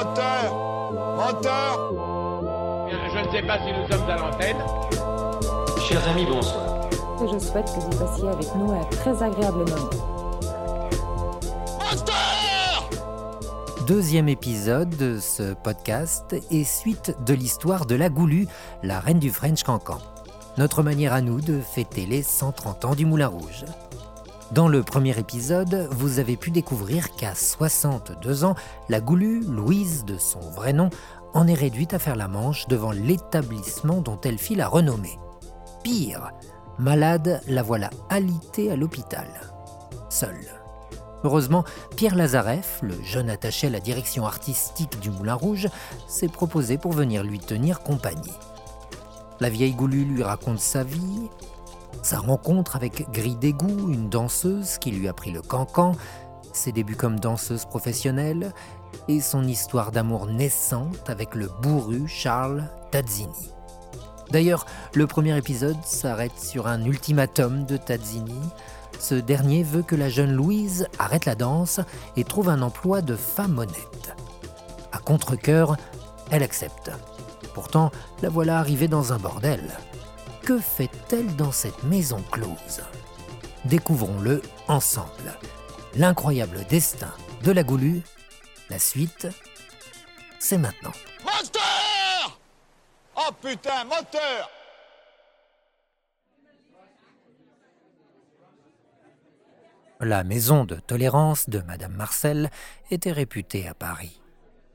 Moteur Moteur Je ne sais pas si nous sommes à l'antenne. Chers amis, bonsoir. Je souhaite que vous passiez avec nous un très agréable moment. Deuxième épisode de ce podcast et suite de l'histoire de la Goulue, la reine du French Cancan. Notre manière à nous de fêter les 130 ans du Moulin Rouge. Dans le premier épisode, vous avez pu découvrir qu'à 62 ans, la Goulue, Louise de son vrai nom, en est réduite à faire la manche devant l'établissement dont elle fit la renommée. Pire, malade, la voilà alitée à l'hôpital. Seule. Heureusement, Pierre Lazareff, le jeune attaché à la direction artistique du Moulin Rouge, s'est proposé pour venir lui tenir compagnie. La vieille Goulue lui raconte sa vie, sa rencontre avec Gris d'égout, une danseuse qui lui a pris le cancan, ses débuts comme danseuse professionnelle et son histoire d'amour naissante avec le bourru Charles Tazzini. D'ailleurs, le premier épisode s'arrête sur un ultimatum de Tazzini. Ce dernier veut que la jeune Louise arrête la danse et trouve un emploi de femme honnête. À contre-coeur, elle accepte. Pourtant, la voilà arrivée dans un bordel. Que fait-elle dans cette maison close? Découvrons-le ensemble. L'incroyable destin de la Goulue. La suite, c'est maintenant. Moteur Oh putain, moteur La maison de tolérance de Madame Marcel était réputée à Paris.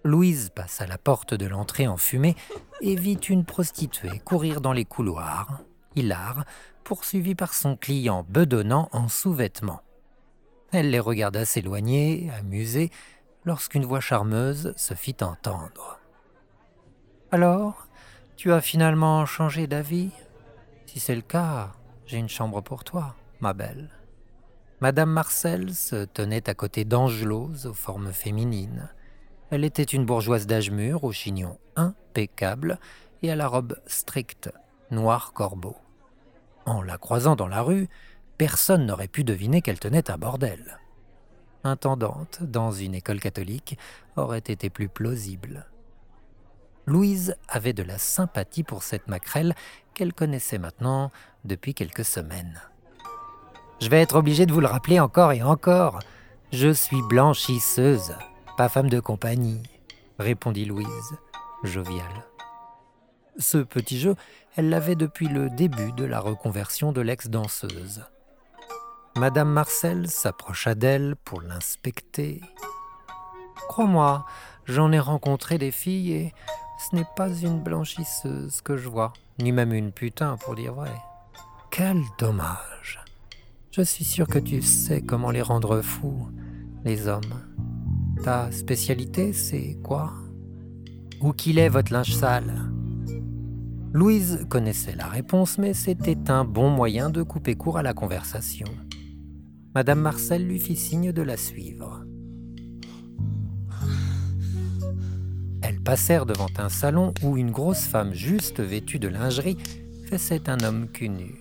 Louise passe à la porte de l'entrée en fumée et vit une prostituée courir dans les couloirs, hilar, poursuivie par son client bedonnant en sous-vêtements. Elle les regarda s'éloigner, amusée, lorsqu'une voix charmeuse se fit entendre. Alors, tu as finalement changé d'avis? Si c'est le cas, j'ai une chambre pour toi, ma belle. Madame Marcel se tenait à côté d'Angelose aux formes féminines. Elle était une bourgeoise d'âge mûr, au chignon impeccable et à la robe stricte, noir corbeau. En la croisant dans la rue, personne n'aurait pu deviner qu'elle tenait un bordel. Intendante dans une école catholique aurait été plus plausible. Louise avait de la sympathie pour cette maquerelle qu'elle connaissait maintenant depuis quelques semaines. Je vais être obligée de vous le rappeler encore et encore. Je suis blanchisseuse, pas femme de compagnie, répondit Louise, joviale. Ce petit jeu, elle l'avait depuis le début de la reconversion de l'ex-danseuse. Madame Marcel s'approcha d'elle pour l'inspecter. Crois-moi, j'en ai rencontré des filles et ce n'est pas une blanchisseuse que je vois, ni même une putain pour dire vrai. Quel dommage. Je suis sûr que tu sais comment les rendre fous, les hommes. Ta spécialité, c'est quoi? Où qu'il est votre linge sale? Louise connaissait la réponse, mais c'était un bon moyen de couper court à la conversation. Madame Marcel lui fit signe de la suivre. Elles passèrent devant un salon où une grosse femme juste vêtue de lingerie fessait un homme cul nu.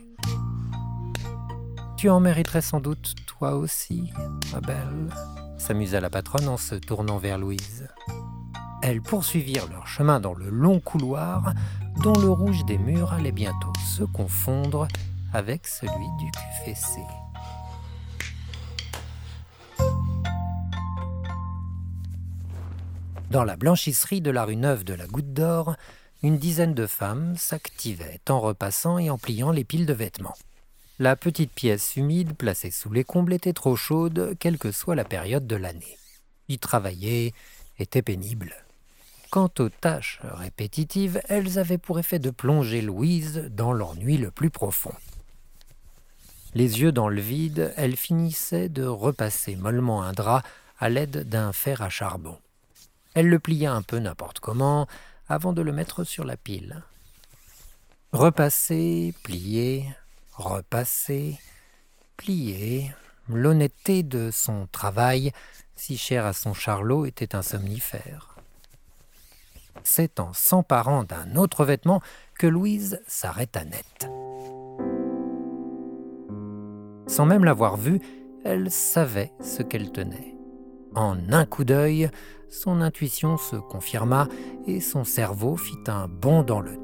Tu en mériterais sans doute toi aussi, ma belle, s'amusa la patronne en se tournant vers Louise. Elles poursuivirent leur chemin dans le long couloir dont le rouge des murs allait bientôt se confondre avec celui du fessé. Dans la blanchisserie de la rue Neuve de la Goutte d'Or, une dizaine de femmes s'activaient en repassant et en pliant les piles de vêtements. La petite pièce humide placée sous les combles était trop chaude, quelle que soit la période de l'année. Y travailler était pénible. Quant aux tâches répétitives, elles avaient pour effet de plonger Louise dans l'ennui le plus profond. Les yeux dans le vide, elle finissait de repasser mollement un drap à l'aide d'un fer à charbon. Elle le plia un peu n'importe comment avant de le mettre sur la pile. Repasser, plier, repasser, plier. L'honnêteté de son travail, si cher à son charlot, était un somnifère. C'est en s'emparant d'un autre vêtement que Louise s'arrêta net. Sans même l'avoir vu, elle savait ce qu'elle tenait. En un coup d'œil, son intuition se confirma et son cerveau fit un bond dans le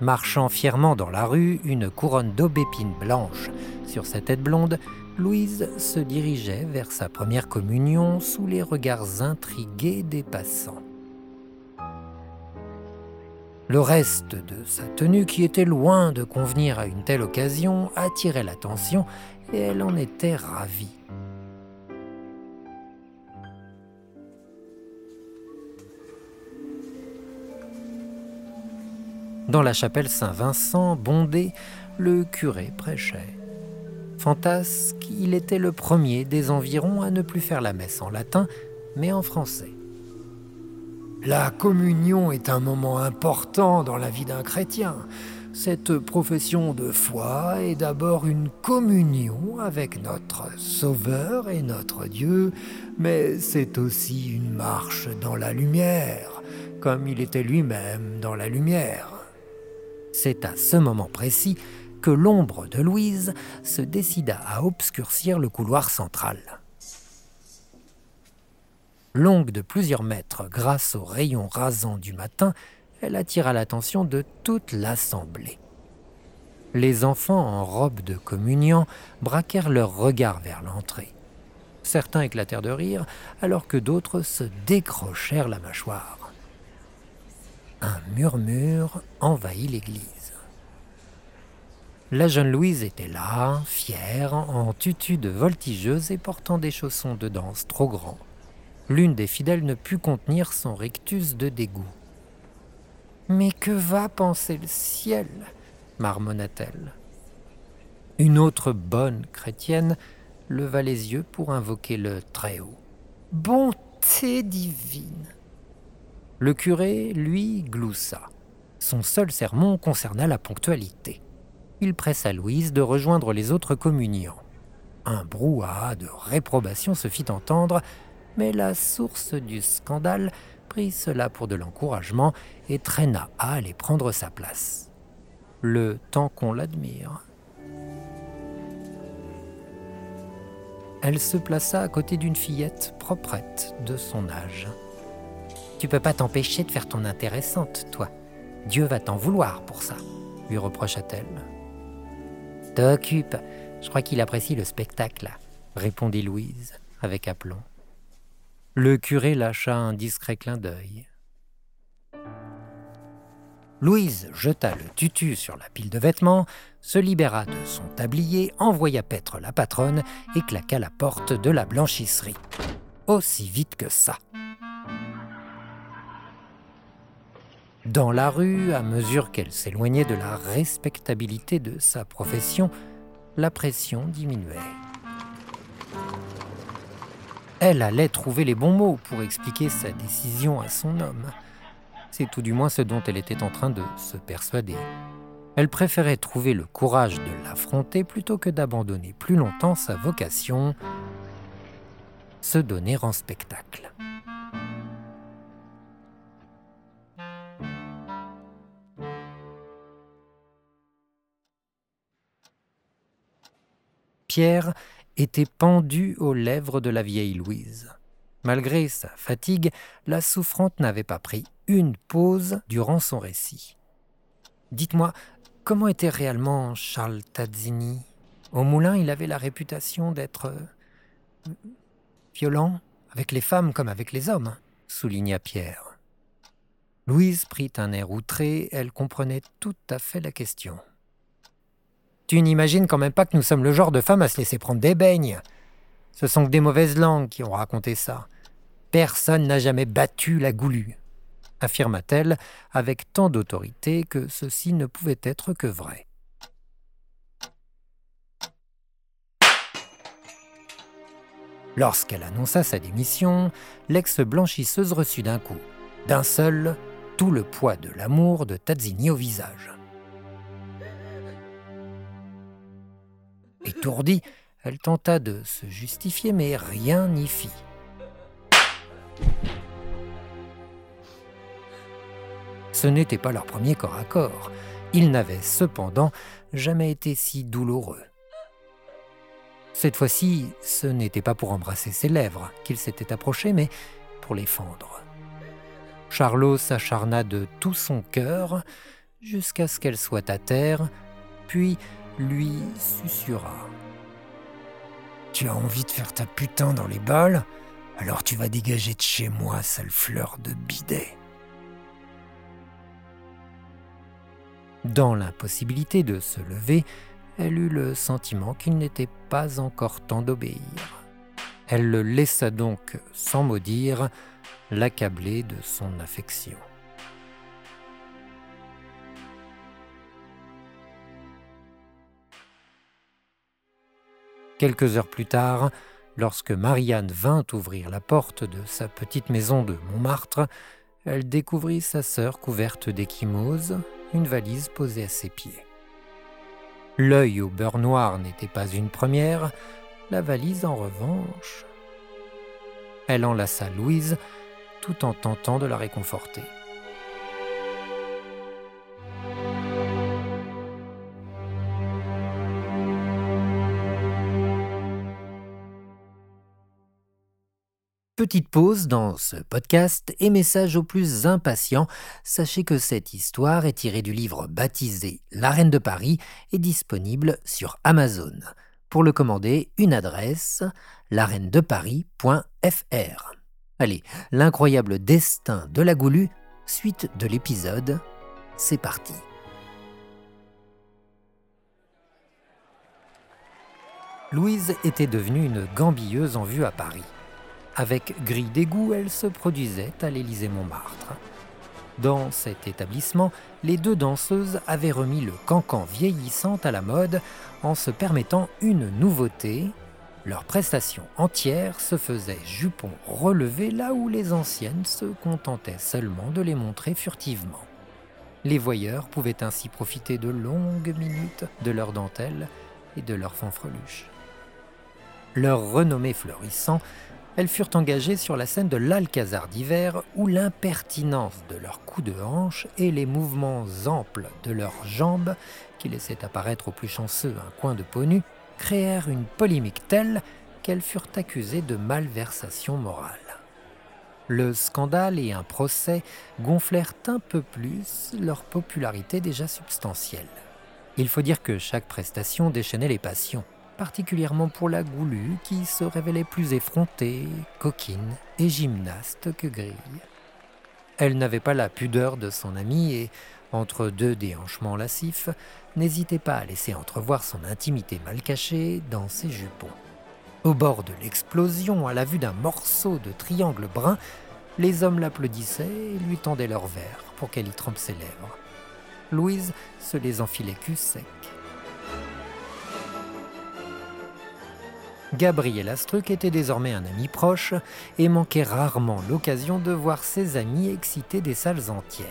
Marchant fièrement dans la rue, une couronne d'aubépines blanches sur sa tête blonde, Louise se dirigeait vers sa première communion sous les regards intrigués des passants. Le reste de sa tenue, qui était loin de convenir à une telle occasion, attirait l'attention et elle en était ravie. Dans la chapelle Saint-Vincent, bondée, le curé prêchait. Fantasque, il était le premier des environs à ne plus faire la messe en latin, mais en français. La communion est un moment important dans la vie d'un chrétien. Cette profession de foi est d'abord une communion avec notre Sauveur et notre Dieu, mais c'est aussi une marche dans la lumière, comme il était lui-même dans la lumière. C'est à ce moment précis que l'ombre de Louise se décida à obscurcir le couloir central. Longue de plusieurs mètres grâce aux rayons rasants du matin, elle attira l'attention de toute l'assemblée. Les enfants en robe de communion braquèrent leurs regards vers l'entrée. Certains éclatèrent de rire, alors que d'autres se décrochèrent la mâchoire. Un murmure envahit l'église. La jeune Louise était là, fière, en tutu de voltigeuse et portant des chaussons de danse trop grands. L'une des fidèles ne put contenir son rictus de dégoût. Mais que va penser le ciel? marmonna-t-elle. Une autre bonne chrétienne leva les yeux pour invoquer le Très-Haut. Bonté divine le curé, lui, gloussa. Son seul sermon concerna la ponctualité. Il pressa Louise de rejoindre les autres communiants. Un brouhaha de réprobation se fit entendre, mais la source du scandale prit cela pour de l'encouragement et traîna à aller prendre sa place. Le temps qu'on l'admire. Elle se plaça à côté d'une fillette proprette de son âge. Tu peux pas t'empêcher de faire ton intéressante, toi. Dieu va t'en vouloir pour ça, lui reprocha-t-elle. T'occupe, je crois qu'il apprécie le spectacle, répondit Louise avec aplomb. Le curé lâcha un discret clin d'œil. Louise jeta le tutu sur la pile de vêtements, se libéra de son tablier, envoya paître la patronne et claqua la porte de la blanchisserie. Aussi vite que ça. Dans la rue, à mesure qu'elle s'éloignait de la respectabilité de sa profession, la pression diminuait. Elle allait trouver les bons mots pour expliquer sa décision à son homme. C'est tout du moins ce dont elle était en train de se persuader. Elle préférait trouver le courage de l'affronter plutôt que d'abandonner plus longtemps sa vocation, se donner en spectacle. Pierre était pendu aux lèvres de la vieille Louise. Malgré sa fatigue, la souffrante n'avait pas pris une pause durant son récit. Dites-moi, comment était réellement Charles Tazzini? Au moulin, il avait la réputation d'être euh, violent, avec les femmes comme avec les hommes, souligna Pierre. Louise prit un air outré, elle comprenait tout à fait la question. Tu n'imagines quand même pas que nous sommes le genre de femmes à se laisser prendre des beignes. Ce sont que des mauvaises langues qui ont raconté ça. Personne n'a jamais battu la goulue, affirma-t-elle avec tant d'autorité que ceci ne pouvait être que vrai. Lorsqu'elle annonça sa démission, l'ex-blanchisseuse reçut d'un coup, d'un seul, tout le poids de l'amour de Tazzini au visage. Étourdie, elle tenta de se justifier, mais rien n'y fit. Ce n'était pas leur premier corps à corps. Il n'avait cependant jamais été si douloureux. Cette fois-ci, ce n'était pas pour embrasser ses lèvres qu'il s'était approché, mais pour les fendre. Charlot s'acharna de tout son cœur jusqu'à ce qu'elle soit à terre, puis lui susurra. Tu as envie de faire ta putain dans les balles Alors tu vas dégager de chez moi, sale fleur de bidet. Dans l'impossibilité de se lever, elle eut le sentiment qu'il n'était pas encore temps d'obéir. Elle le laissa donc, sans mot dire, l'accabler de son affection. Quelques heures plus tard, lorsque Marianne vint ouvrir la porte de sa petite maison de Montmartre, elle découvrit sa sœur couverte d'échymoses, une valise posée à ses pieds. L'œil au beurre noir n'était pas une première, la valise en revanche. Elle enlaça Louise tout en tentant de la réconforter. Petite pause dans ce podcast et message aux plus impatients. Sachez que cette histoire est tirée du livre baptisé La Reine de Paris et disponible sur Amazon. Pour le commander, une adresse lareinedeparis.fr. Allez, l'incroyable destin de la Goulue, suite de l'épisode, c'est parti. Louise était devenue une gambilleuse en vue à Paris. Avec grille d'égout, elle se produisait à l'Élysée-Montmartre. Dans cet établissement, les deux danseuses avaient remis le cancan vieillissant à la mode en se permettant une nouveauté. Leur prestation entière se faisait jupons relevés là où les anciennes se contentaient seulement de les montrer furtivement. Les voyeurs pouvaient ainsi profiter de longues minutes de leurs dentelles et de leurs fanfreluches. Leur renommée florissant elles furent engagées sur la scène de l'Alcazar d'hiver où l'impertinence de leurs coups de hanche et les mouvements amples de leurs jambes, qui laissaient apparaître aux plus chanceux un coin de peau nue, créèrent une polémique telle qu'elles furent accusées de malversation morale. Le scandale et un procès gonflèrent un peu plus leur popularité déjà substantielle. Il faut dire que chaque prestation déchaînait les passions particulièrement pour la goulue qui se révélait plus effrontée, coquine et gymnaste que grille. Elle n'avait pas la pudeur de son amie et, entre deux déhanchements lascifs, n'hésitait pas à laisser entrevoir son intimité mal cachée dans ses jupons. Au bord de l'explosion, à la vue d'un morceau de triangle brun, les hommes l'applaudissaient et lui tendaient leurs verres pour qu'elle y trempe ses lèvres. Louise se les enfilait cul sec. Gabriel Astruc était désormais un ami proche et manquait rarement l'occasion de voir ses amis exciter des salles entières.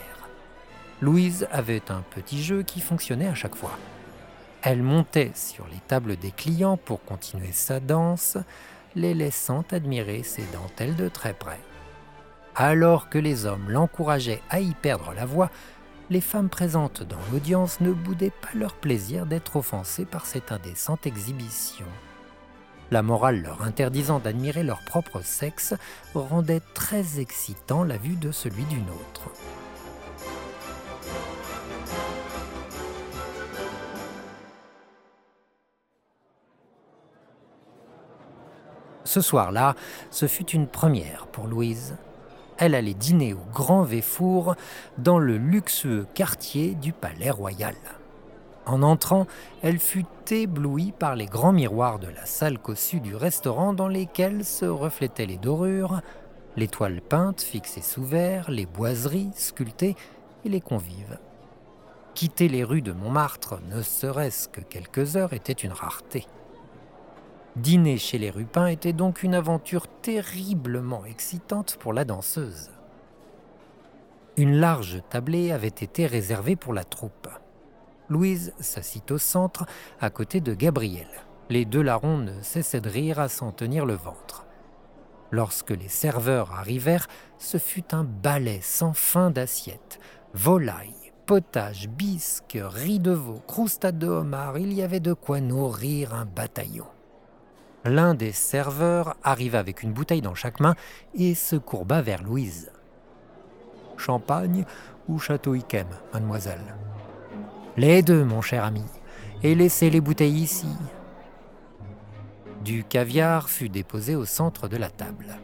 Louise avait un petit jeu qui fonctionnait à chaque fois. Elle montait sur les tables des clients pour continuer sa danse, les laissant admirer ses dentelles de très près. Alors que les hommes l'encourageaient à y perdre la voix, les femmes présentes dans l'audience ne boudaient pas leur plaisir d'être offensées par cette indécente exhibition la morale leur interdisant d'admirer leur propre sexe, rendait très excitant la vue de celui d'une autre. Ce soir-là, ce fut une première pour Louise. Elle allait dîner au Grand Véfour dans le luxueux quartier du Palais Royal. En entrant, elle fut éblouie par les grands miroirs de la salle cossue du restaurant dans lesquels se reflétaient les dorures, les toiles peintes fixées sous verre, les boiseries sculptées et les convives. Quitter les rues de Montmartre, ne serait-ce que quelques heures, était une rareté. Dîner chez les Rupins était donc une aventure terriblement excitante pour la danseuse. Une large tablée avait été réservée pour la troupe. Louise s'assit au centre, à côté de Gabriel. Les deux larrons ne cessaient de rire à s'en tenir le ventre. Lorsque les serveurs arrivèrent, ce fut un balai sans fin d'assiettes. Volaille, potage, bisque, riz de veau, croustade de homard, il y avait de quoi nourrir un bataillon. L'un des serveurs arriva avec une bouteille dans chaque main et se courba vers Louise. Champagne ou château Yquem, mademoiselle? Les deux, mon cher ami, et laissez les bouteilles ici. Du caviar fut déposé au centre de la table.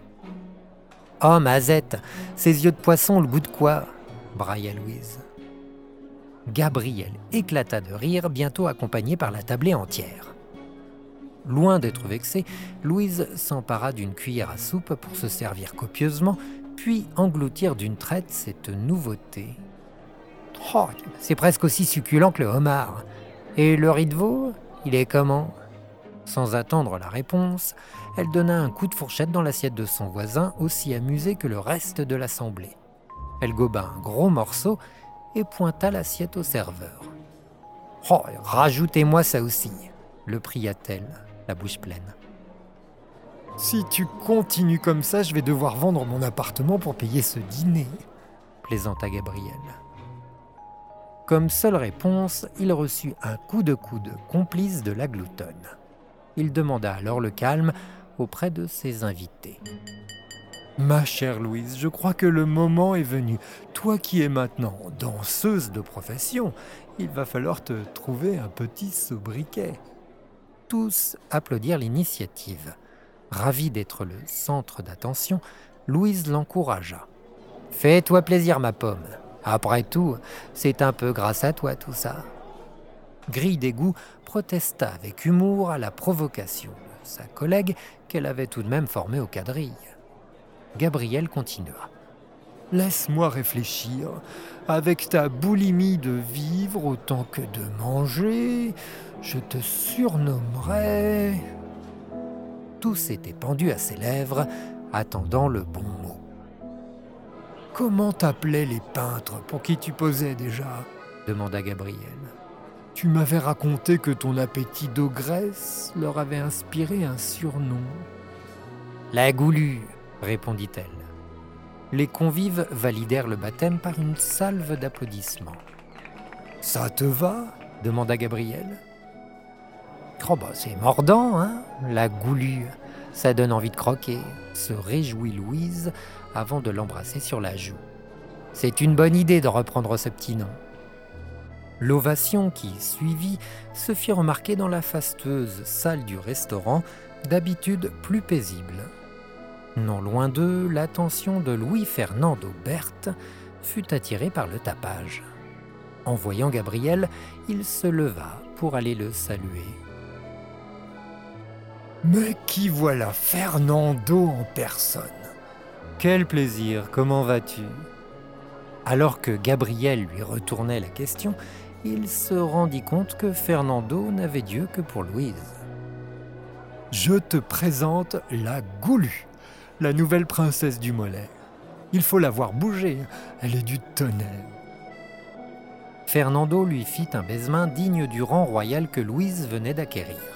Oh, Mazette, ces yeux de poisson, le goût de quoi? brailla Louise. Gabriel éclata de rire, bientôt accompagné par la tablée entière. Loin d'être vexée, Louise s'empara d'une cuillère à soupe pour se servir copieusement, puis engloutir d'une traite cette nouveauté. C'est presque aussi succulent que le homard. Et le riz de veau, il est comment? Sans attendre la réponse, elle donna un coup de fourchette dans l'assiette de son voisin, aussi amusé que le reste de l'assemblée. Elle goba un gros morceau et pointa l'assiette au serveur. Oh, rajoutez-moi ça aussi, le pria-t-elle, la bouche pleine. Si tu continues comme ça, je vais devoir vendre mon appartement pour payer ce dîner, plaisanta Gabriel. Comme seule réponse, il reçut un coup de coude complice de la gloutonne. Il demanda alors le calme auprès de ses invités. Ma chère Louise, je crois que le moment est venu. Toi qui es maintenant danseuse de profession, il va falloir te trouver un petit sobriquet. Tous applaudirent l'initiative. Ravie d'être le centre d'attention, Louise l'encouragea. Fais-toi plaisir, ma pomme. Après tout, c'est un peu grâce à toi tout ça. Grille d'égout protesta avec humour à la provocation de sa collègue qu'elle avait tout de même formée au quadrille. Gabriel continua. Laisse-moi réfléchir. Avec ta boulimie de vivre autant que de manger, je te surnommerai. Tout s'était pendu à ses lèvres, attendant le bon mot. Comment t'appelaient les peintres pour qui tu posais déjà demanda Gabriel. Tu m'avais raconté que ton appétit d'ogresse leur avait inspiré un surnom. La goulue, répondit-elle. Les convives validèrent le baptême par une salve d'applaudissements. Ça te va demanda Gabriel. Oh bah c'est mordant, hein La goulue. Ça donne envie de croquer, se réjouit Louise avant de l'embrasser sur la joue. C'est une bonne idée de reprendre ce petit nom. L'ovation qui suivit se fit remarquer dans la fastueuse salle du restaurant, d'habitude plus paisible. Non loin d'eux, l'attention de Louis-Fernando Berthe fut attirée par le tapage. En voyant Gabriel, il se leva pour aller le saluer. Mais qui voilà Fernando en personne? Quel plaisir, comment vas-tu? Alors que Gabriel lui retournait la question, il se rendit compte que Fernando n'avait Dieu que pour Louise. Je te présente la Goulue, la nouvelle princesse du Mollet. Il faut la voir bouger, elle est du tonnerre. Fernando lui fit un baisement digne du rang royal que Louise venait d'acquérir.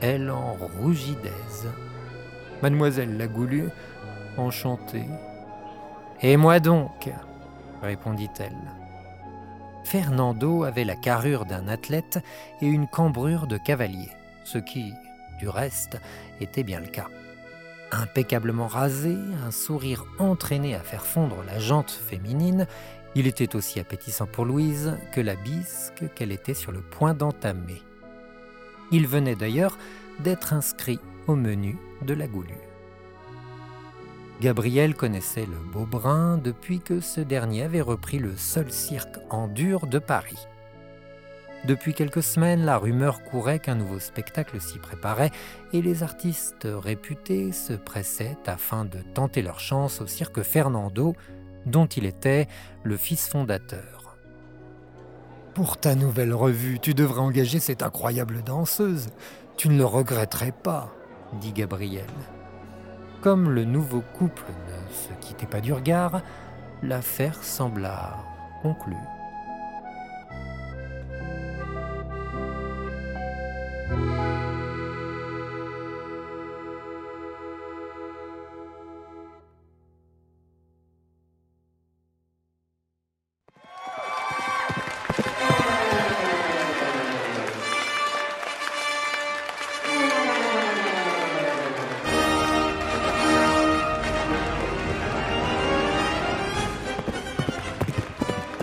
Elle en rougit d'aise. Mademoiselle la Goulue, enchantée. Et moi donc répondit-elle. Fernando avait la carrure d'un athlète et une cambrure de cavalier, ce qui, du reste, était bien le cas. Impeccablement rasé, un sourire entraîné à faire fondre la jante féminine, il était aussi appétissant pour Louise que la bisque qu'elle était sur le point d'entamer. Il venait d'ailleurs d'être inscrit au menu de la Goulue. Gabriel connaissait le Beaubrun depuis que ce dernier avait repris le seul cirque en dur de Paris. Depuis quelques semaines, la rumeur courait qu'un nouveau spectacle s'y préparait et les artistes réputés se pressaient afin de tenter leur chance au cirque Fernando, dont il était le fils fondateur. Pour ta nouvelle revue, tu devrais engager cette incroyable danseuse. Tu ne le regretterais pas, dit Gabriel. Comme le nouveau couple ne se quittait pas du regard, l'affaire sembla conclue.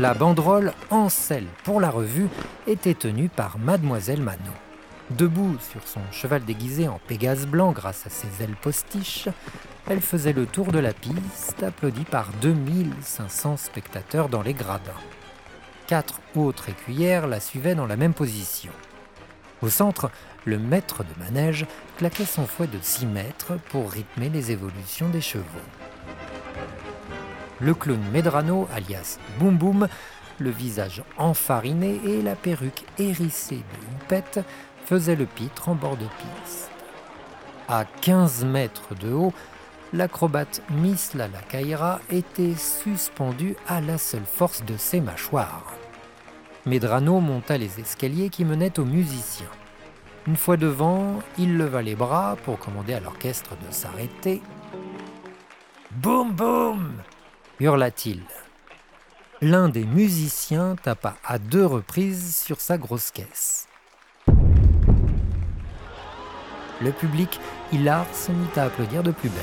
La banderole Ancel pour la revue était tenue par Mademoiselle Manon. Debout sur son cheval déguisé en Pégase blanc grâce à ses ailes postiches, elle faisait le tour de la piste, applaudie par 2500 spectateurs dans les gradins. Quatre autres écuyères la suivaient dans la même position. Au centre, le maître de manège claquait son fouet de 6 mètres pour rythmer les évolutions des chevaux. Le clown Medrano, alias Boum Boum, le visage enfariné et la perruque hérissée de houppette, faisait le pitre en bord de piste. À 15 mètres de haut, l'acrobate Miss Lala Kaira était suspendu à la seule force de ses mâchoires. Medrano monta les escaliers qui menaient aux musiciens. Une fois devant, il leva les bras pour commander à l'orchestre de s'arrêter. Boum boum hurla-t-il. L'un des musiciens tapa à deux reprises sur sa grosse caisse. Le public, hilar, se mit à applaudir de plus belle.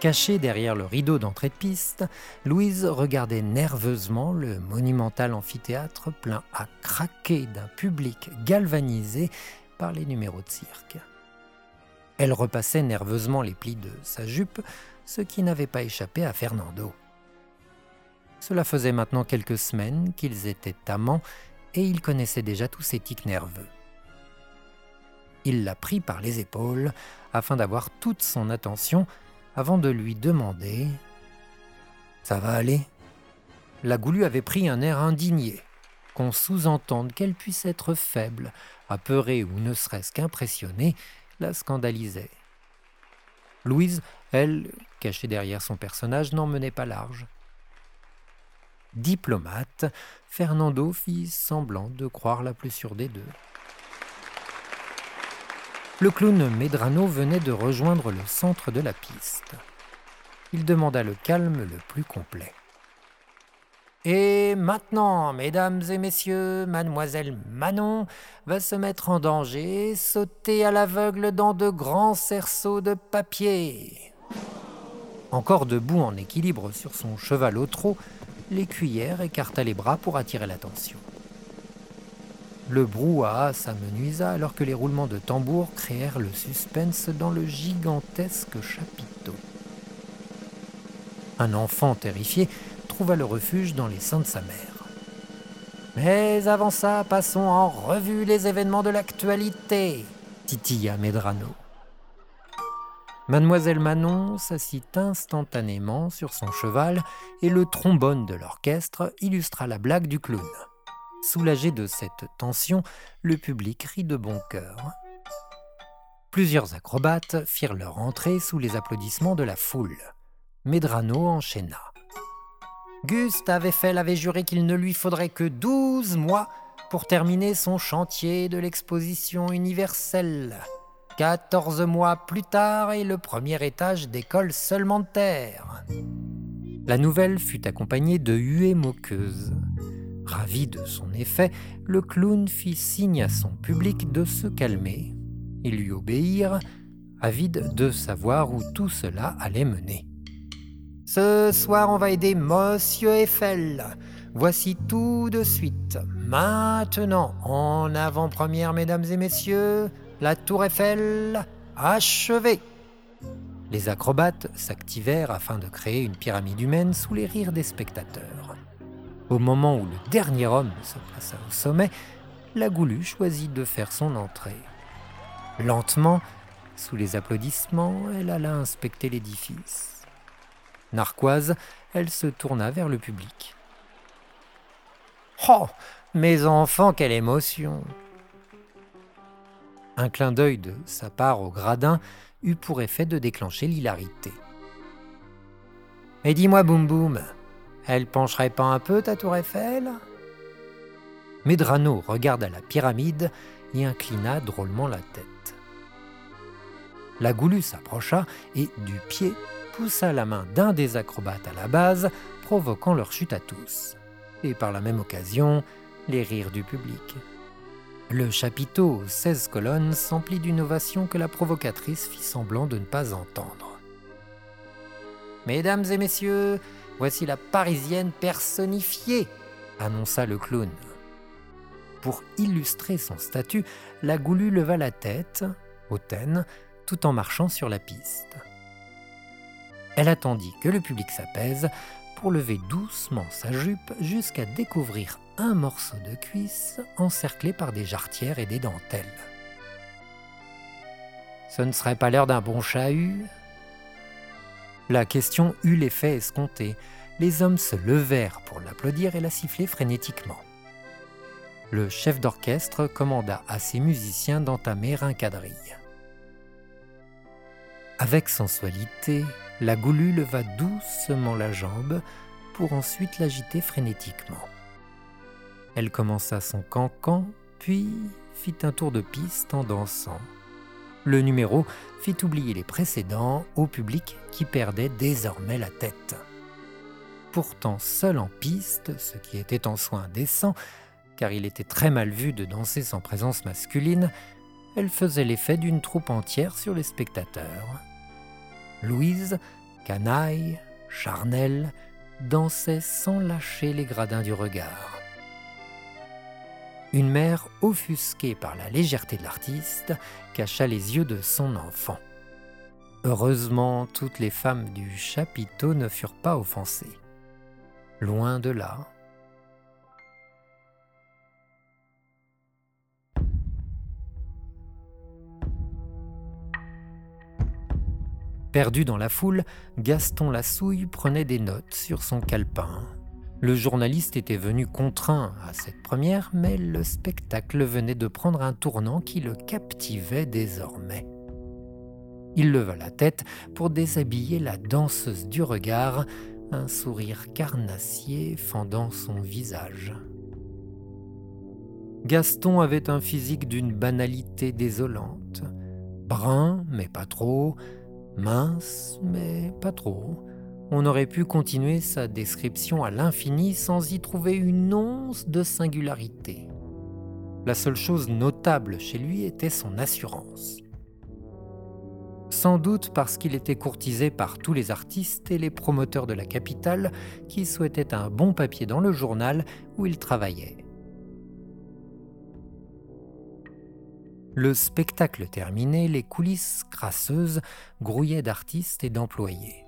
Cachée derrière le rideau d'entrée de piste, Louise regardait nerveusement le monumental amphithéâtre plein à craquer d'un public galvanisé par les numéros de cirque. Elle repassait nerveusement les plis de sa jupe, ce qui n'avait pas échappé à Fernando. Cela faisait maintenant quelques semaines qu'ils étaient amants et il connaissait déjà tous ses tics nerveux. Il la prit par les épaules afin d'avoir toute son attention avant de lui demander ⁇ Ça va aller ?⁇ La Goulue avait pris un air indigné, qu'on sous-entende qu'elle puisse être faible, apeurée ou ne serait-ce qu'impressionnée, la scandalisait. Louise, elle, cachée derrière son personnage, n'en menait pas large. Diplomate, Fernando fit semblant de croire la plus sûre des deux. Le clown Medrano venait de rejoindre le centre de la piste. Il demanda le calme le plus complet. Et maintenant, mesdames et messieurs, mademoiselle Manon va se mettre en danger, sauter à l'aveugle dans de grands cerceaux de papier. Encore debout en équilibre sur son cheval au trot, l'écuyère écarta les bras pour attirer l'attention. Le brouhaha s'amenuisa alors que les roulements de tambour créèrent le suspense dans le gigantesque chapiteau. Un enfant terrifié trouva le refuge dans les seins de sa mère. Mais avant ça, passons en revue les événements de l'actualité, titilla Medrano. Mademoiselle Manon s'assit instantanément sur son cheval et le trombone de l'orchestre illustra la blague du clown. Soulagé de cette tension, le public rit de bon cœur. Plusieurs acrobates firent leur entrée sous les applaudissements de la foule. Medrano enchaîna. Gustave Eiffel avait juré qu'il ne lui faudrait que douze mois pour terminer son chantier de l'exposition universelle. Quatorze mois plus tard et le premier étage décolle seulement de terre. La nouvelle fut accompagnée de huées moqueuses. Ravi de son effet, le clown fit signe à son public de se calmer. Ils lui obéirent, avides de savoir où tout cela allait mener. Ce soir, on va aider Monsieur Eiffel. Voici tout de suite. Maintenant, en avant-première, mesdames et messieurs, la Tour Eiffel achevée. Les acrobates s'activèrent afin de créer une pyramide humaine sous les rires des spectateurs. Au moment où le dernier homme se plaça au sommet, la Goulue choisit de faire son entrée. Lentement, sous les applaudissements, elle alla inspecter l'édifice. Narquoise, elle se tourna vers le public. Oh, mes enfants, quelle émotion Un clin d'œil de sa part au gradin eut pour effet de déclencher l'hilarité. Mais dis-moi, Boum Boum, elle pencherait pas un peu ta tour Eiffel? Medrano regarda la pyramide et inclina drôlement la tête. La goulue s'approcha et, du pied, poussa la main d'un des acrobates à la base, provoquant leur chute à tous. Et par la même occasion, les rires du public. Le chapiteau aux 16 colonnes s'emplit d'une ovation que la provocatrice fit semblant de ne pas entendre. Mesdames et messieurs, voici la Parisienne personnifiée, annonça le clown. Pour illustrer son statut, la Goulue leva la tête, hautaine, tout en marchant sur la piste. Elle attendit que le public s'apaise pour lever doucement sa jupe jusqu'à découvrir un morceau de cuisse encerclé par des jarretières et des dentelles. Ce ne serait pas l'heure d'un bon chahut? La question eut l'effet escompté. Les hommes se levèrent pour l'applaudir et la siffler frénétiquement. Le chef d'orchestre commanda à ses musiciens d'entamer un quadrille. Avec sensualité, la goulue leva doucement la jambe pour ensuite l'agiter frénétiquement. Elle commença son cancan, puis fit un tour de piste en dansant. Le numéro fit oublier les précédents au public qui perdait désormais la tête. Pourtant seule en piste, ce qui était en soi indécent, car il était très mal vu de danser sans présence masculine, elle faisait l'effet d'une troupe entière sur les spectateurs. Louise, canaille, charnelle, dansait sans lâcher les gradins du regard. Une mère offusquée par la légèreté de l'artiste cacha les yeux de son enfant. Heureusement, toutes les femmes du chapiteau ne furent pas offensées. Loin de là, Perdu dans la foule, Gaston Lassouille prenait des notes sur son calepin. Le journaliste était venu contraint à cette première, mais le spectacle venait de prendre un tournant qui le captivait désormais. Il leva la tête pour déshabiller la danseuse du regard, un sourire carnassier fendant son visage. Gaston avait un physique d'une banalité désolante. Brun, mais pas trop, mince, mais pas trop. On aurait pu continuer sa description à l'infini sans y trouver une once de singularité. La seule chose notable chez lui était son assurance. Sans doute parce qu'il était courtisé par tous les artistes et les promoteurs de la capitale qui souhaitaient un bon papier dans le journal où il travaillait. Le spectacle terminé, les coulisses crasseuses grouillaient d'artistes et d'employés.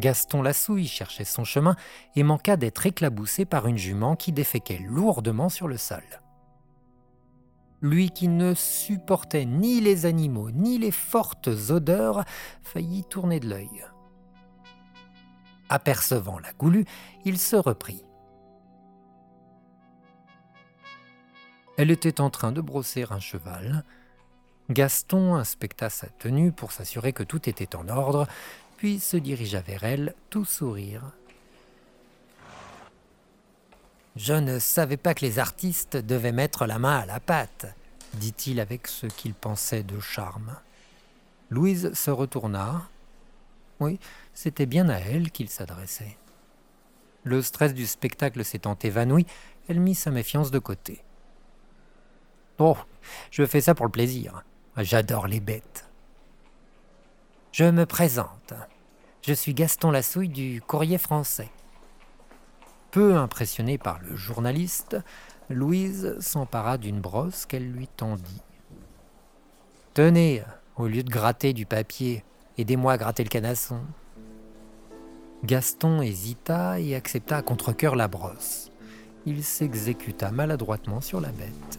Gaston Lassouille cherchait son chemin et manqua d'être éclaboussé par une jument qui déféquait lourdement sur le sol. Lui qui ne supportait ni les animaux ni les fortes odeurs faillit tourner de l'œil. Apercevant la goulue, il se reprit. Elle était en train de brosser un cheval, Gaston inspecta sa tenue pour s'assurer que tout était en ordre, puis se dirigea vers elle, tout sourire. Je ne savais pas que les artistes devaient mettre la main à la pâte, dit-il avec ce qu'il pensait de charme. Louise se retourna. Oui, c'était bien à elle qu'il s'adressait. Le stress du spectacle s'étant évanoui, elle mit sa méfiance de côté. Oh, je fais ça pour le plaisir. J'adore les bêtes. Je me présente. Je suis Gaston Lassouille du Courrier français. Peu impressionnée par le journaliste, Louise s'empara d'une brosse qu'elle lui tendit. Tenez, au lieu de gratter du papier, aidez-moi à gratter le canasson. Gaston hésita et accepta à contre-coeur la brosse. Il s'exécuta maladroitement sur la bête.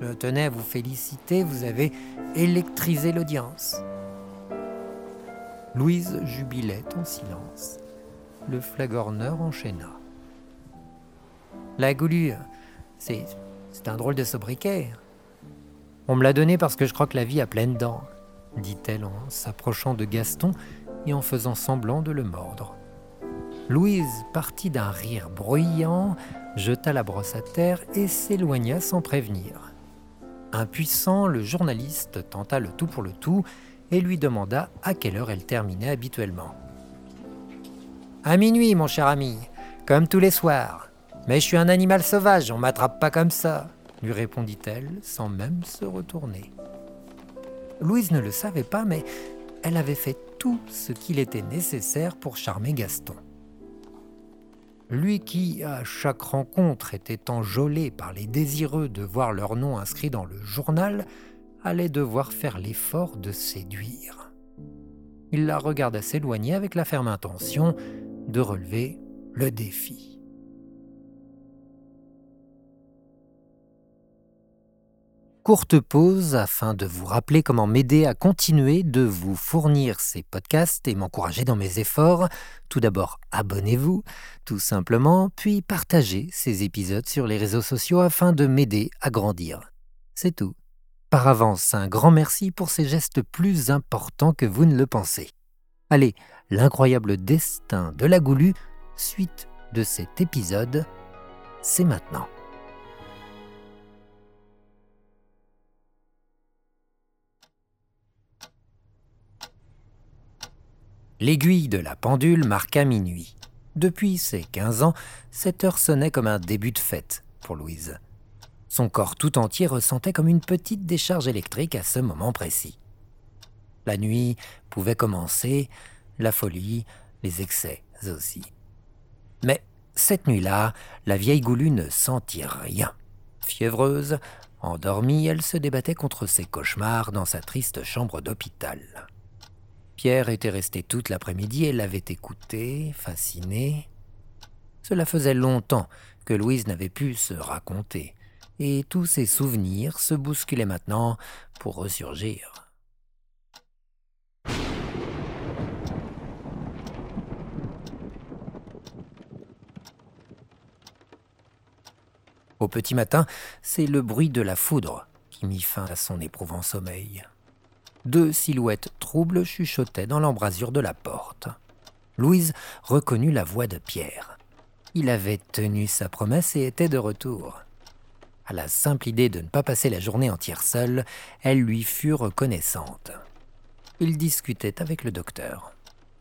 Je tenais à vous féliciter, vous avez électrisé l'audience. Louise jubilait en silence. Le flagorneur enchaîna. La goulue, c'est, c'est un drôle de sobriquet. On me l'a donné parce que je crois que la vie a pleine dents, dit-elle en s'approchant de Gaston et en faisant semblant de le mordre. Louise partit d'un rire bruyant, jeta la brosse à terre et s'éloigna sans prévenir. Impuissant, le journaliste tenta le tout pour le tout et lui demanda à quelle heure elle terminait habituellement. À minuit, mon cher ami, comme tous les soirs. Mais je suis un animal sauvage, on m'attrape pas comme ça, lui répondit-elle sans même se retourner. Louise ne le savait pas, mais elle avait fait tout ce qu'il était nécessaire pour charmer Gaston. Lui qui, à chaque rencontre, était enjolé par les désireux de voir leur nom inscrit dans le journal, allait devoir faire l'effort de séduire. Il la regarda s'éloigner avec la ferme intention de relever le défi. Courte pause afin de vous rappeler comment m'aider à continuer de vous fournir ces podcasts et m'encourager dans mes efforts. Tout d'abord, abonnez-vous, tout simplement, puis partagez ces épisodes sur les réseaux sociaux afin de m'aider à grandir. C'est tout. Par avance, un grand merci pour ces gestes plus importants que vous ne le pensez. Allez, l'incroyable destin de la Goulue, suite de cet épisode, c'est maintenant. L'aiguille de la pendule marqua minuit. Depuis ses 15 ans, cette heure sonnait comme un début de fête pour Louise. Son corps tout entier ressentait comme une petite décharge électrique à ce moment précis. La nuit pouvait commencer, la folie, les excès aussi. Mais cette nuit-là, la vieille goulue ne sentit rien. Fiévreuse, endormie, elle se débattait contre ses cauchemars dans sa triste chambre d'hôpital. Pierre était resté toute l'après-midi et l'avait écouté, fasciné. Cela faisait longtemps que Louise n'avait pu se raconter, et tous ses souvenirs se bousculaient maintenant pour ressurgir. Au petit matin, c'est le bruit de la foudre qui mit fin à son éprouvant sommeil deux silhouettes troubles chuchotaient dans l'embrasure de la porte. Louise reconnut la voix de Pierre. Il avait tenu sa promesse et était de retour. À la simple idée de ne pas passer la journée entière seule, elle lui fut reconnaissante. Il discutait avec le docteur.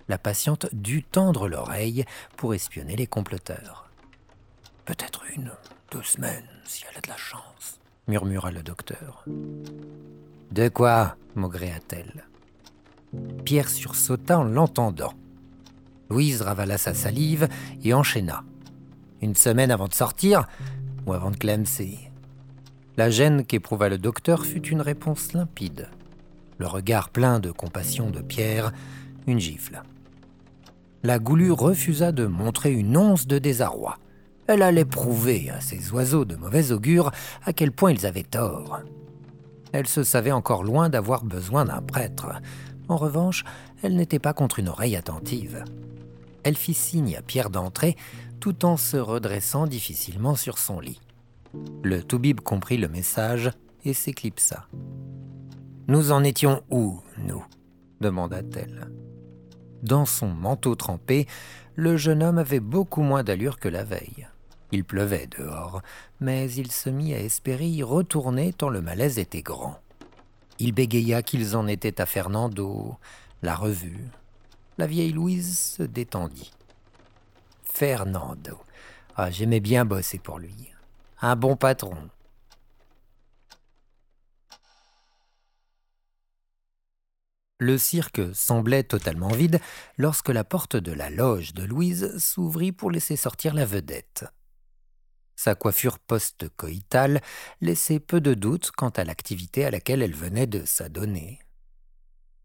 La patiente dut tendre l'oreille pour espionner les comploteurs. Peut-être une, deux semaines, si elle a de la chance, murmura le docteur. De quoi maugréa-t-elle? Pierre sursauta en l'entendant. Louise ravala sa salive et enchaîna. Une semaine avant de sortir ou avant de clamser La gêne qu'éprouva le docteur fut une réponse limpide. Le regard plein de compassion de Pierre, une gifle. La goulue refusa de montrer une once de désarroi. Elle allait prouver à ces oiseaux de mauvais augure à quel point ils avaient tort. Elle se savait encore loin d'avoir besoin d'un prêtre. En revanche, elle n'était pas contre une oreille attentive. Elle fit signe à Pierre d'entrer tout en se redressant difficilement sur son lit. Le Toubib comprit le message et s'éclipsa. Nous en étions où, nous? demanda-t-elle. Dans son manteau trempé, le jeune homme avait beaucoup moins d'allure que la veille. Il pleuvait dehors, mais il se mit à espérer y retourner tant le malaise était grand. Il bégaya qu'ils en étaient à Fernando, la revue. La vieille Louise se détendit. Fernando. Ah, j'aimais bien bosser pour lui. Un bon patron. Le cirque semblait totalement vide lorsque la porte de la loge de Louise s'ouvrit pour laisser sortir la vedette. Sa coiffure post-coïtale laissait peu de doute quant à l'activité à laquelle elle venait de s'adonner.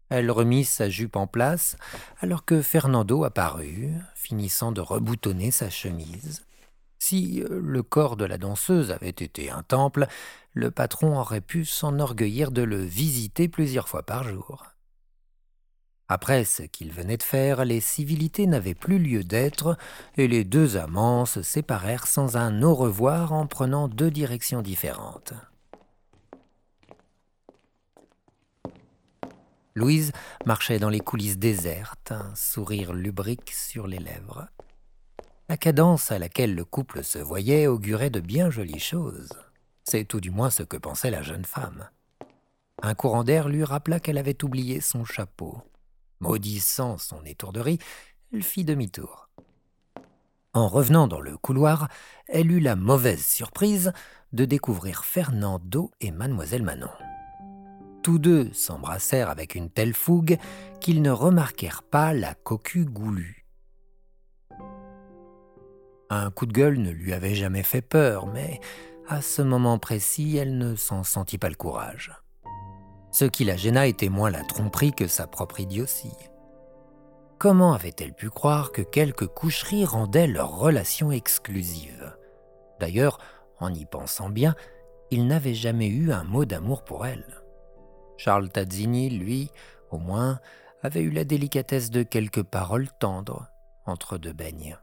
Elle remit sa jupe en place alors que Fernando apparut, finissant de reboutonner sa chemise. Si euh, le corps de la danseuse avait été un temple, le patron aurait pu s'enorgueillir de le visiter plusieurs fois par jour. Après ce qu'ils venaient de faire, les civilités n'avaient plus lieu d'être, et les deux amants se séparèrent sans un au revoir en prenant deux directions différentes. Louise marchait dans les coulisses désertes, un sourire lubrique sur les lèvres. La cadence à laquelle le couple se voyait augurait de bien jolies choses. C'est tout du moins ce que pensait la jeune femme. Un courant d'air lui rappela qu'elle avait oublié son chapeau. Maudissant son étourderie, elle fit demi-tour. En revenant dans le couloir, elle eut la mauvaise surprise de découvrir Fernando et mademoiselle Manon. Tous deux s'embrassèrent avec une telle fougue qu'ils ne remarquèrent pas la cocu goulue. Un coup de gueule ne lui avait jamais fait peur, mais à ce moment précis, elle ne s'en sentit pas le courage. Ce qui la gêna était moins la tromperie que sa propre idiotie. Comment avait-elle pu croire que quelques coucheries rendaient leur relation exclusive? D'ailleurs, en y pensant bien, il n'avait jamais eu un mot d'amour pour elle. Charles Tazzini, lui, au moins, avait eu la délicatesse de quelques paroles tendres entre deux baignes.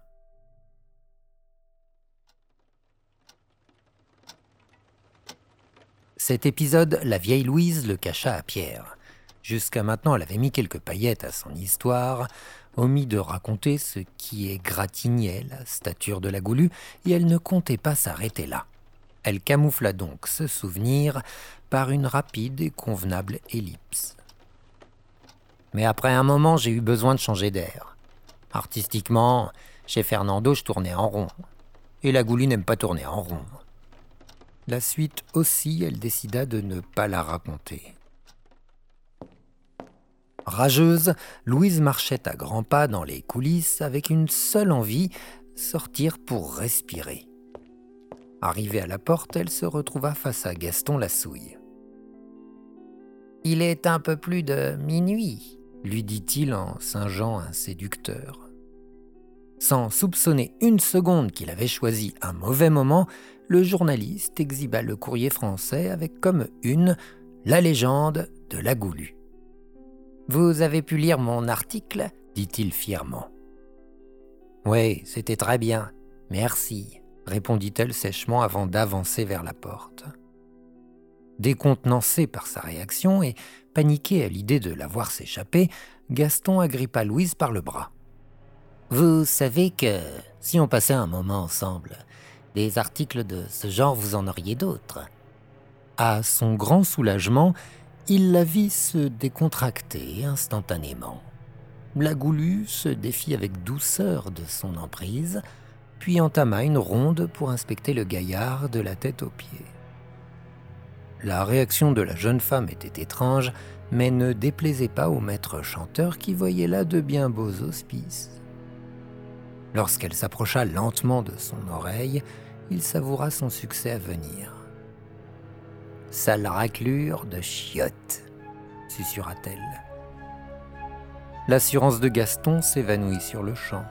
Cet épisode, la vieille Louise le cacha à Pierre. Jusqu'à maintenant, elle avait mis quelques paillettes à son histoire, omis de raconter ce qui égratignait la stature de la Goulue, et elle ne comptait pas s'arrêter là. Elle camoufla donc ce souvenir par une rapide et convenable ellipse. Mais après un moment, j'ai eu besoin de changer d'air. Artistiquement, chez Fernando, je tournais en rond. Et la Goulue n'aime pas tourner en rond. La suite aussi, elle décida de ne pas la raconter. Rageuse, Louise marchait à grands pas dans les coulisses avec une seule envie, sortir pour respirer. Arrivée à la porte, elle se retrouva face à Gaston Lassouille. Il est un peu plus de minuit, lui dit-il en singeant un séducteur. Sans soupçonner une seconde qu'il avait choisi un mauvais moment, le journaliste exhiba le courrier français avec comme une la légende de la Goulue. Vous avez pu lire mon article dit-il fièrement. Oui, c'était très bien. Merci, répondit-elle sèchement avant d'avancer vers la porte. Décontenancé par sa réaction et paniqué à l'idée de la voir s'échapper, Gaston agrippa Louise par le bras. Vous savez que si on passait un moment ensemble, des articles de ce genre, vous en auriez d'autres. À son grand soulagement, il la vit se décontracter instantanément. La Goulue se défit avec douceur de son emprise, puis entama une ronde pour inspecter le gaillard de la tête aux pieds. La réaction de la jeune femme était étrange, mais ne déplaisait pas au maître chanteur qui voyait là de bien beaux auspices. Lorsqu'elle s'approcha lentement de son oreille, il savoura son succès à venir. Sale raclure de chiottes, susurra-t-elle. L'assurance de Gaston s'évanouit sur le champ.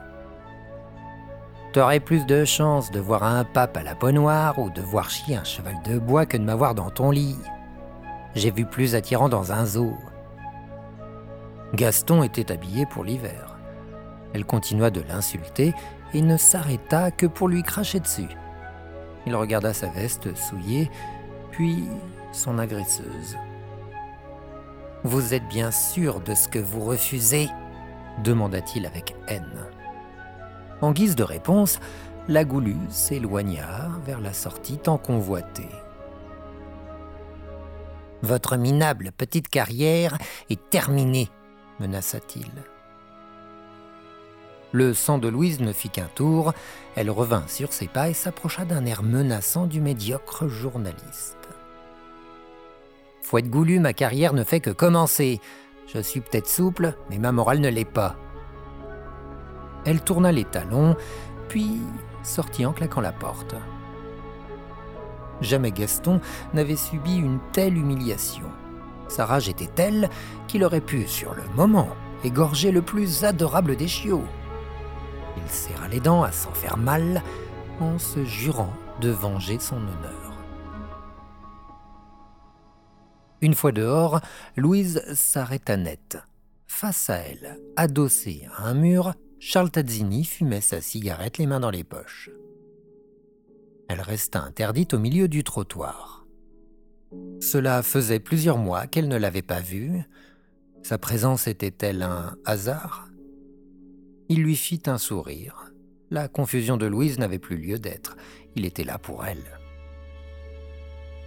T'aurais plus de chance de voir un pape à la peau noire ou de voir chier un cheval de bois que de m'avoir dans ton lit. J'ai vu plus attirant dans un zoo. Gaston était habillé pour l'hiver. Elle continua de l'insulter et ne s'arrêta que pour lui cracher dessus. Il regarda sa veste souillée, puis son agresseuse. Vous êtes bien sûr de ce que vous refusez demanda-t-il avec haine. En guise de réponse, la goulue s'éloigna vers la sortie tant convoitée. Votre minable petite carrière est terminée, menaça-t-il. Le sang de Louise ne fit qu'un tour, elle revint sur ses pas et s'approcha d'un air menaçant du médiocre journaliste. Fouette goulu, ma carrière ne fait que commencer. Je suis peut-être souple, mais ma morale ne l'est pas. Elle tourna les talons, puis sortit en claquant la porte. Jamais Gaston n'avait subi une telle humiliation. Sa rage était telle qu'il aurait pu, sur le moment, égorger le plus adorable des chiots. Il serra les dents à s'en faire mal en se jurant de venger son honneur. Une fois dehors, Louise s'arrêta net. Face à elle, adossé à un mur, Charles Tazzini fumait sa cigarette les mains dans les poches. Elle resta interdite au milieu du trottoir. Cela faisait plusieurs mois qu'elle ne l'avait pas vue. Sa présence était-elle un hasard? Il lui fit un sourire. La confusion de Louise n'avait plus lieu d'être. Il était là pour elle.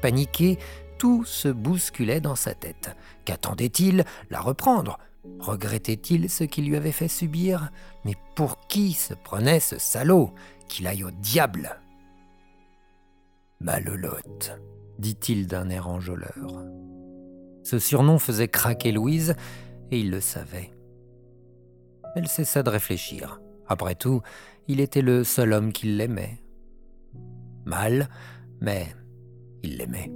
Paniqué, tout se bousculait dans sa tête. Qu'attendait-il? La reprendre? Regrettait-il ce qu'il lui avait fait subir? Mais pour qui se prenait ce salaud? Qu'il aille au diable Malolote, dit-il d'un air enjôleur. Ce surnom faisait craquer Louise, et il le savait. Elle cessa de réfléchir. Après tout, il était le seul homme qui l'aimait. Mal, mais il l'aimait.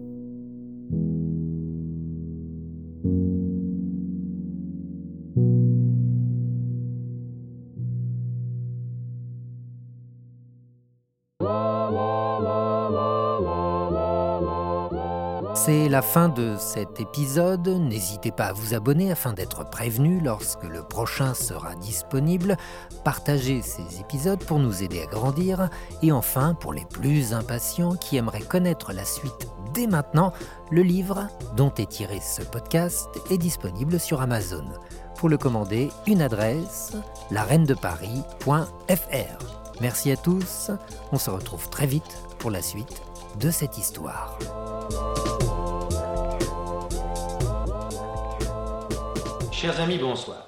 La fin de cet épisode. N'hésitez pas à vous abonner afin d'être prévenu lorsque le prochain sera disponible. Partagez ces épisodes pour nous aider à grandir. Et enfin, pour les plus impatients qui aimeraient connaître la suite dès maintenant, le livre dont est tiré ce podcast est disponible sur Amazon. Pour le commander, une adresse lareinedeparis.fr. Merci à tous. On se retrouve très vite pour la suite de cette histoire. Chers amis, bonsoir.